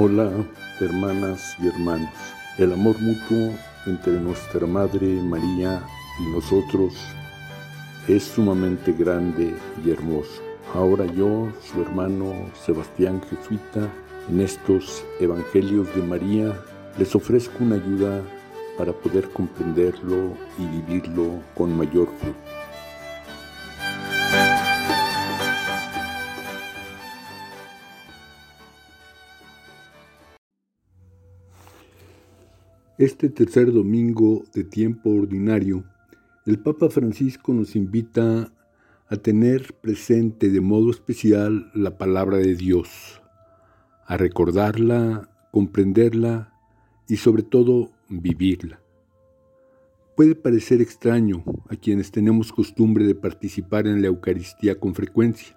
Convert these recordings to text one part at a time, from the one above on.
Hola, hermanas y hermanos. El amor mutuo entre nuestra Madre María y nosotros es sumamente grande y hermoso. Ahora yo, su hermano Sebastián Jesuita, en estos Evangelios de María, les ofrezco una ayuda para poder comprenderlo y vivirlo con mayor fruto. Este tercer domingo de tiempo ordinario, el Papa Francisco nos invita a tener presente de modo especial la palabra de Dios, a recordarla, comprenderla y sobre todo vivirla. Puede parecer extraño a quienes tenemos costumbre de participar en la Eucaristía con frecuencia,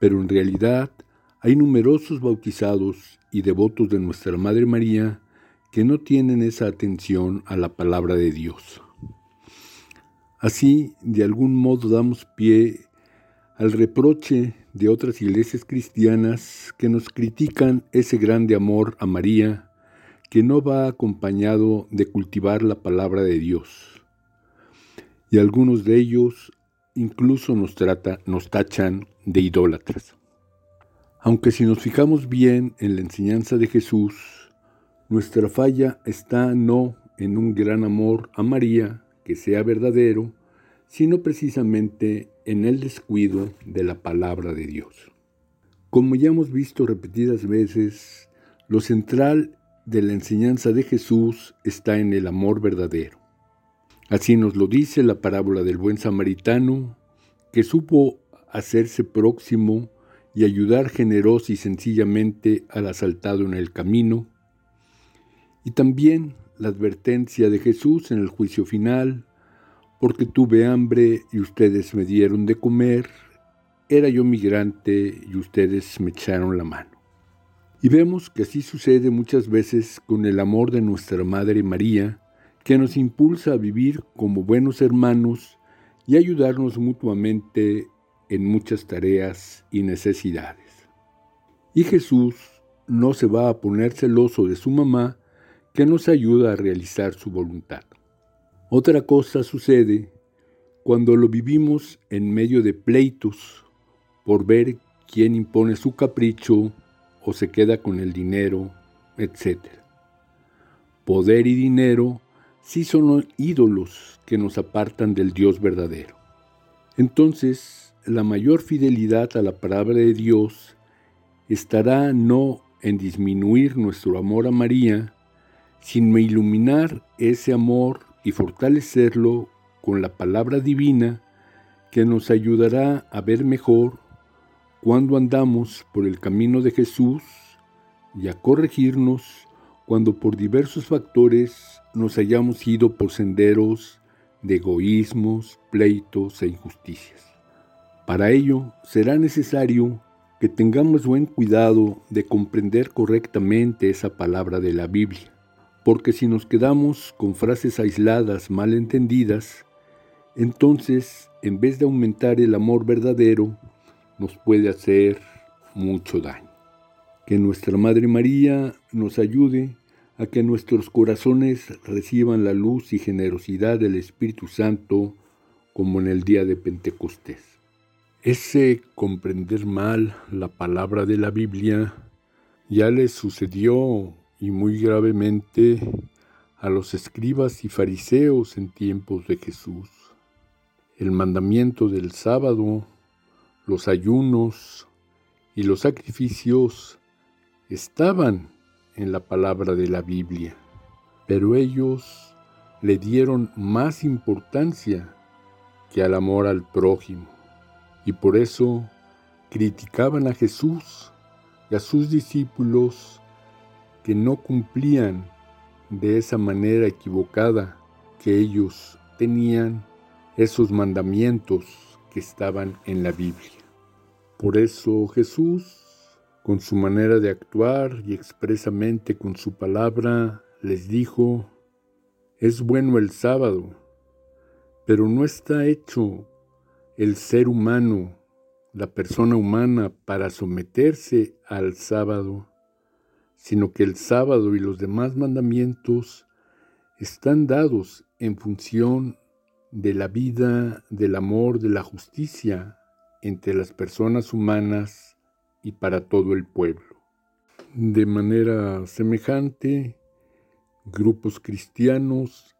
pero en realidad hay numerosos bautizados y devotos de Nuestra Madre María que no tienen esa atención a la palabra de Dios. Así, de algún modo damos pie al reproche de otras iglesias cristianas que nos critican ese grande amor a María que no va acompañado de cultivar la palabra de Dios. Y algunos de ellos incluso nos, trata, nos tachan de idólatras. Aunque si nos fijamos bien en la enseñanza de Jesús, nuestra falla está no en un gran amor a María que sea verdadero, sino precisamente en el descuido de la palabra de Dios. Como ya hemos visto repetidas veces, lo central de la enseñanza de Jesús está en el amor verdadero. Así nos lo dice la parábola del buen samaritano, que supo hacerse próximo y ayudar generoso y sencillamente al asaltado en el camino, y también la advertencia de Jesús en el juicio final, porque tuve hambre y ustedes me dieron de comer, era yo migrante y ustedes me echaron la mano. Y vemos que así sucede muchas veces con el amor de nuestra Madre María, que nos impulsa a vivir como buenos hermanos y ayudarnos mutuamente en muchas tareas y necesidades. Y Jesús no se va a poner celoso de su mamá, que nos ayuda a realizar su voluntad. Otra cosa sucede cuando lo vivimos en medio de pleitos por ver quién impone su capricho o se queda con el dinero, etc. Poder y dinero sí son ídolos que nos apartan del Dios verdadero. Entonces, la mayor fidelidad a la palabra de Dios estará no en disminuir nuestro amor a María, sino iluminar ese amor y fortalecerlo con la palabra divina que nos ayudará a ver mejor cuando andamos por el camino de Jesús y a corregirnos cuando por diversos factores nos hayamos ido por senderos de egoísmos, pleitos e injusticias. Para ello será necesario que tengamos buen cuidado de comprender correctamente esa palabra de la Biblia porque si nos quedamos con frases aisladas mal entendidas, entonces en vez de aumentar el amor verdadero, nos puede hacer mucho daño. Que nuestra Madre María nos ayude a que nuestros corazones reciban la luz y generosidad del Espíritu Santo como en el día de Pentecostés. Ese comprender mal la palabra de la Biblia ya le sucedió y muy gravemente a los escribas y fariseos en tiempos de Jesús. El mandamiento del sábado, los ayunos y los sacrificios estaban en la palabra de la Biblia, pero ellos le dieron más importancia que al amor al prójimo y por eso criticaban a Jesús y a sus discípulos que no cumplían de esa manera equivocada que ellos tenían esos mandamientos que estaban en la Biblia. Por eso Jesús, con su manera de actuar y expresamente con su palabra, les dijo, es bueno el sábado, pero no está hecho el ser humano, la persona humana, para someterse al sábado sino que el sábado y los demás mandamientos están dados en función de la vida, del amor, de la justicia entre las personas humanas y para todo el pueblo. De manera semejante, grupos cristianos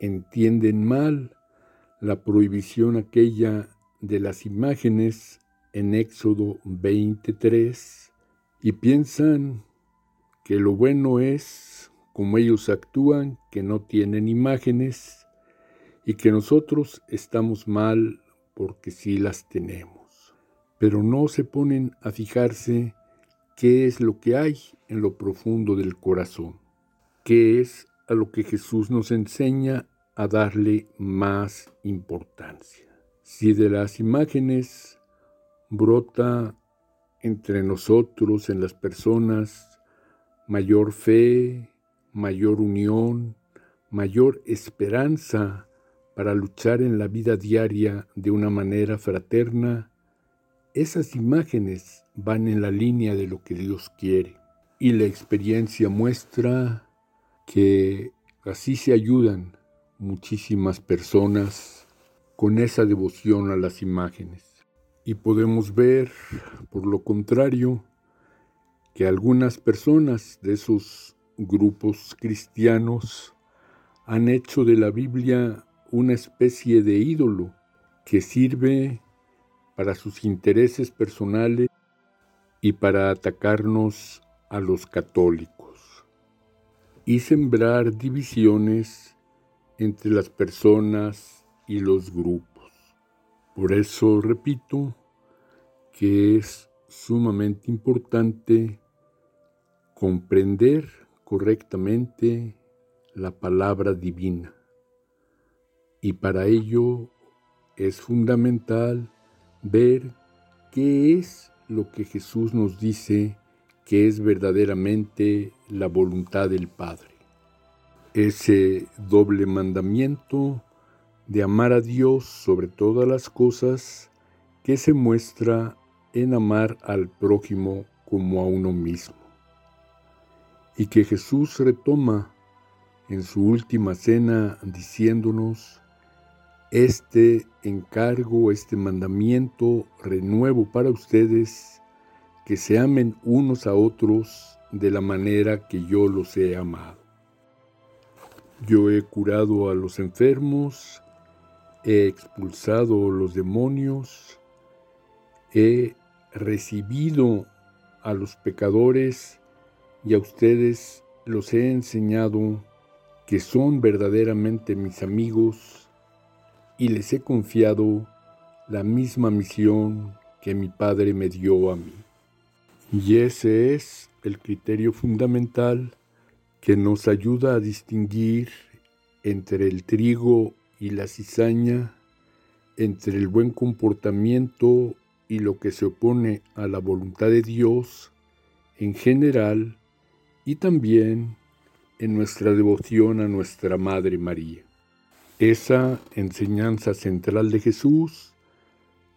entienden mal la prohibición aquella de las imágenes en Éxodo 23 y piensan que lo bueno es como ellos actúan, que no tienen imágenes y que nosotros estamos mal porque sí las tenemos. Pero no se ponen a fijarse qué es lo que hay en lo profundo del corazón, qué es a lo que Jesús nos enseña a darle más importancia. Si de las imágenes brota entre nosotros, en las personas, mayor fe, mayor unión, mayor esperanza para luchar en la vida diaria de una manera fraterna, esas imágenes van en la línea de lo que Dios quiere. Y la experiencia muestra que así se ayudan muchísimas personas con esa devoción a las imágenes. Y podemos ver, por lo contrario, que algunas personas de esos grupos cristianos han hecho de la Biblia una especie de ídolo que sirve para sus intereses personales y para atacarnos a los católicos y sembrar divisiones entre las personas y los grupos. Por eso repito que es sumamente importante comprender correctamente la palabra divina. Y para ello es fundamental ver qué es lo que Jesús nos dice que es verdaderamente la voluntad del Padre. Ese doble mandamiento de amar a Dios sobre todas las cosas que se muestra en amar al prójimo como a uno mismo. Y que Jesús retoma en su última cena diciéndonos, este encargo, este mandamiento renuevo para ustedes, que se amen unos a otros de la manera que yo los he amado. Yo he curado a los enfermos, he expulsado los demonios, he recibido a los pecadores y a ustedes los he enseñado que son verdaderamente mis amigos y les he confiado la misma misión que mi Padre me dio a mí. Y ese es el criterio fundamental que nos ayuda a distinguir entre el trigo y la cizaña entre el buen comportamiento y lo que se opone a la voluntad de Dios en general y también en nuestra devoción a nuestra Madre María. Esa enseñanza central de Jesús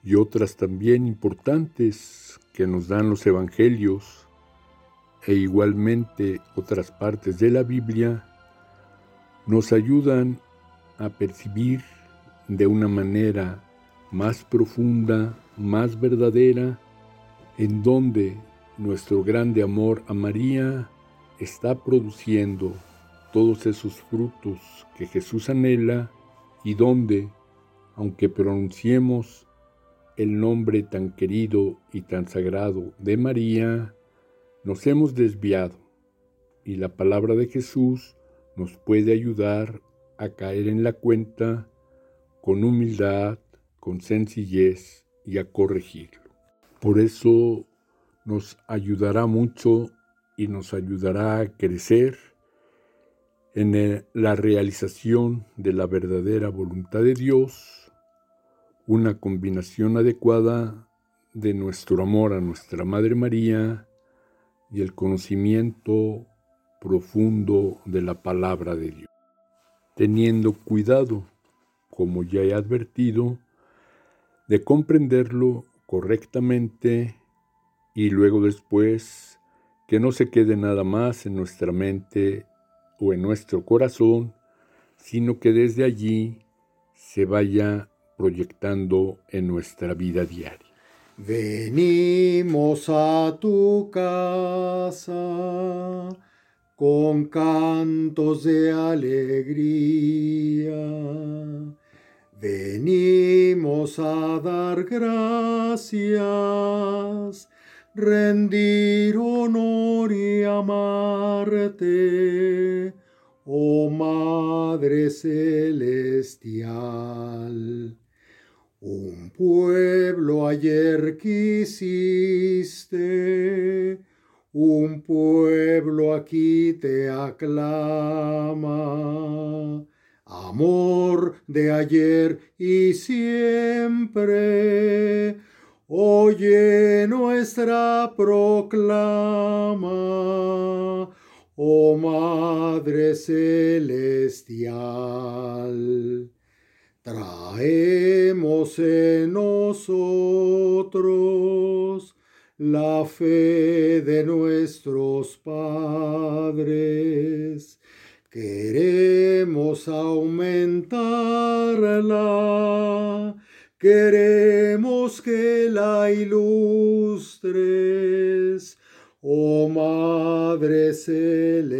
y otras también importantes que nos dan los Evangelios e igualmente otras partes de la Biblia nos ayudan a percibir de una manera más profunda, más verdadera, en donde nuestro grande amor a María está produciendo todos esos frutos que Jesús anhela y donde, aunque pronunciemos el nombre tan querido y tan sagrado de María, nos hemos desviado y la palabra de Jesús nos puede ayudar a caer en la cuenta con humildad, con sencillez y a corregirlo. Por eso nos ayudará mucho y nos ayudará a crecer en la realización de la verdadera voluntad de Dios, una combinación adecuada de nuestro amor a nuestra Madre María y el conocimiento profundo de la palabra de Dios teniendo cuidado, como ya he advertido, de comprenderlo correctamente y luego después que no se quede nada más en nuestra mente o en nuestro corazón, sino que desde allí se vaya proyectando en nuestra vida diaria. Venimos a tu casa con cantos de alegría. Venimos a dar gracias, rendir honor y amarte, oh Madre Celestial. Un pueblo ayer quisiste, un pueblo aquí te aclama. Amor de ayer y siempre, oye nuestra proclama, oh Madre Celestial. Traemos en nosotros la fe de nuestros padres. Queremos aumentarla, queremos que la ilustres, oh Madre Celestial.